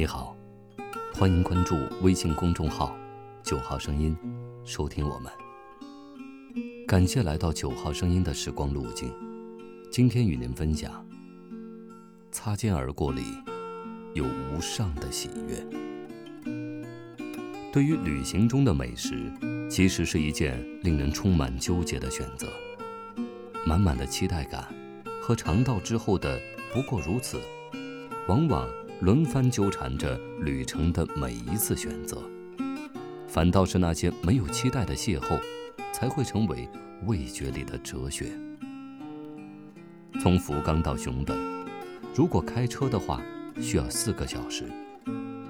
你好，欢迎关注微信公众号“九号声音”，收听我们。感谢来到九号声音的时光路径，今天与您分享：擦肩而过里有无上的喜悦。对于旅行中的美食，其实是一件令人充满纠结的选择，满满的期待感和尝到之后的不过如此，往往轮番纠缠着旅程的每一次选择。反倒是那些没有期待的邂逅，才会成为味觉里的哲学。从福冈到熊本，如果开车的话，需要四个小时。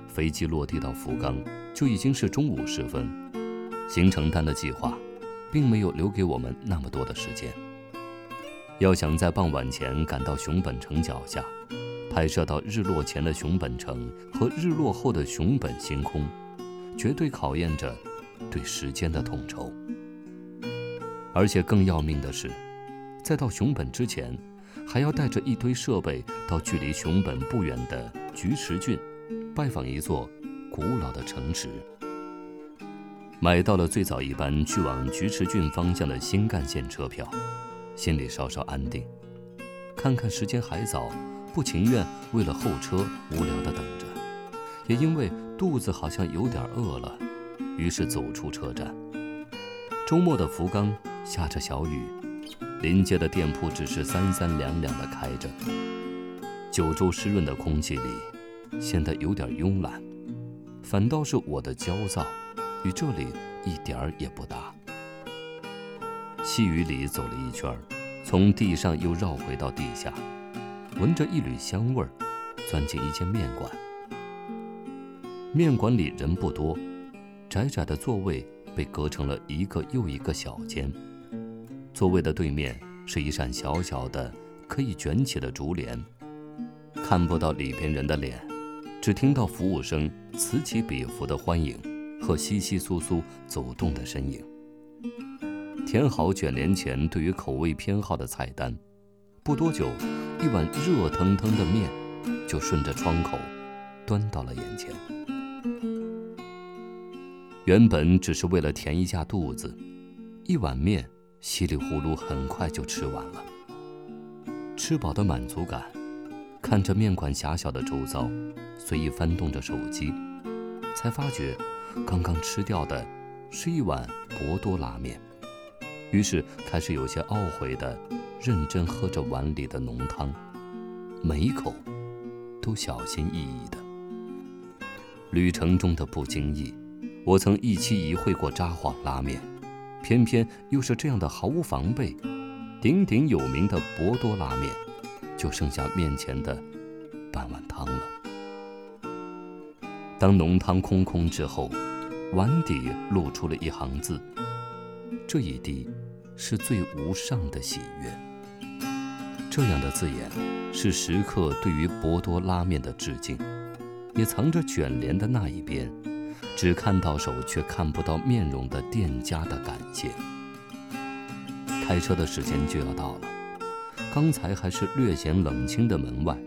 飞机落地到福冈就已经是中午时分，行程单的计划，并没有留给我们那么多的时间。要想在傍晚前赶到熊本城脚下，拍摄到日落前的熊本城和日落后的熊本星空，绝对考验着对时间的统筹。而且更要命的是，在到熊本之前，还要带着一堆设备到距离熊本不远的菊池郡。拜访一座古老的城池，买到了最早一班去往菊池郡方向的新干线车票，心里稍稍安定。看看时间还早，不情愿为了候车无聊的等着，也因为肚子好像有点饿了，于是走出车站。周末的福冈下着小雨，临街的店铺只是三三两两的开着，九州湿润的空气里。显得有点慵懒，反倒是我的焦躁，与这里一点儿也不搭。细雨里走了一圈，从地上又绕回到地下，闻着一缕香味儿，钻进一间面馆。面馆里人不多，窄窄的座位被隔成了一个又一个小间，座位的对面是一扇小小的可以卷起的竹帘，看不到里边人的脸。只听到服务生此起彼伏的欢迎和窸窸窣窣走动的身影。填好卷帘前对于口味偏好的菜单，不多久，一碗热腾腾的面就顺着窗口端到了眼前。原本只是为了填一下肚子，一碗面稀里糊涂很快就吃完了。吃饱的满足感。看着面馆狭小的周遭，随意翻动着手机，才发觉刚刚吃掉的是一碗博多拉面。于是开始有些懊悔的认真喝着碗里的浓汤，每一口都小心翼翼的。旅程中的不经意，我曾一期一会过札幌拉面，偏偏又是这样的毫无防备，鼎鼎有名的博多拉面。就剩下面前的半碗汤了。当浓汤空空之后，碗底露出了一行字：“这一滴是最无上的喜悦。”这样的字眼，是食客对于博多拉面的致敬，也藏着卷帘的那一边，只看到手却看不到面容的店家的感谢。开车的时间就要到了。刚才还是略显冷清的门外，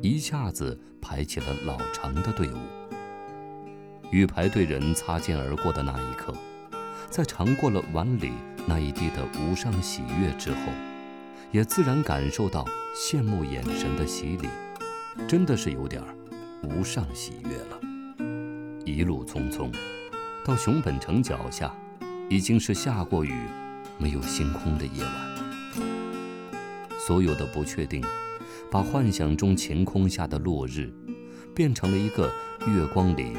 一下子排起了老长的队伍。与排队人擦肩而过的那一刻，在尝过了碗里那一滴的无上喜悦之后，也自然感受到羡慕眼神的洗礼，真的是有点无上喜悦了。一路匆匆，到熊本城脚下，已经是下过雨、没有星空的夜晚。所有的不确定，把幻想中晴空下的落日，变成了一个月光里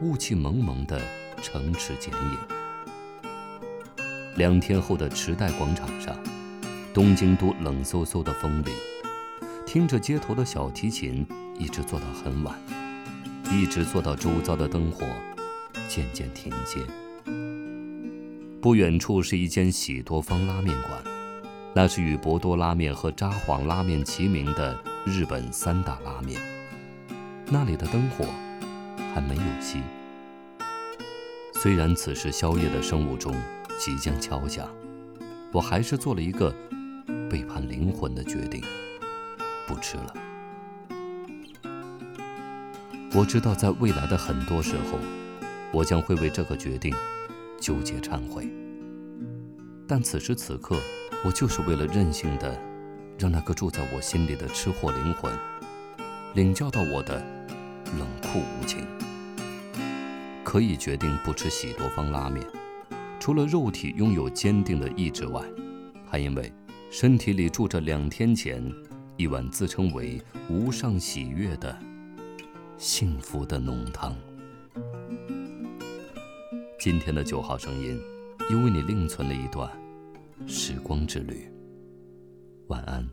雾气蒙蒙的城池剪影。两天后的池袋广场上，东京都冷飕飕的风里，听着街头的小提琴，一直坐到很晚，一直坐到周遭的灯火渐渐停歇。不远处是一间喜多方拉面馆。那是与博多拉面和札幌拉面齐名的日本三大拉面。那里的灯火还没有熄。虽然此时宵夜的生物钟即将敲响，我还是做了一个背叛灵魂的决定，不吃了。我知道，在未来的很多时候，我将会为这个决定纠结忏悔。但此时此刻，我就是为了任性的，让那个住在我心里的吃货灵魂，领教到我的冷酷无情。可以决定不吃喜多方拉面，除了肉体拥有坚定的意志外，还因为身体里住着两天前一碗自称为无上喜悦的幸福的浓汤。今天的九号声音，又为你另存了一段时光之旅。晚安。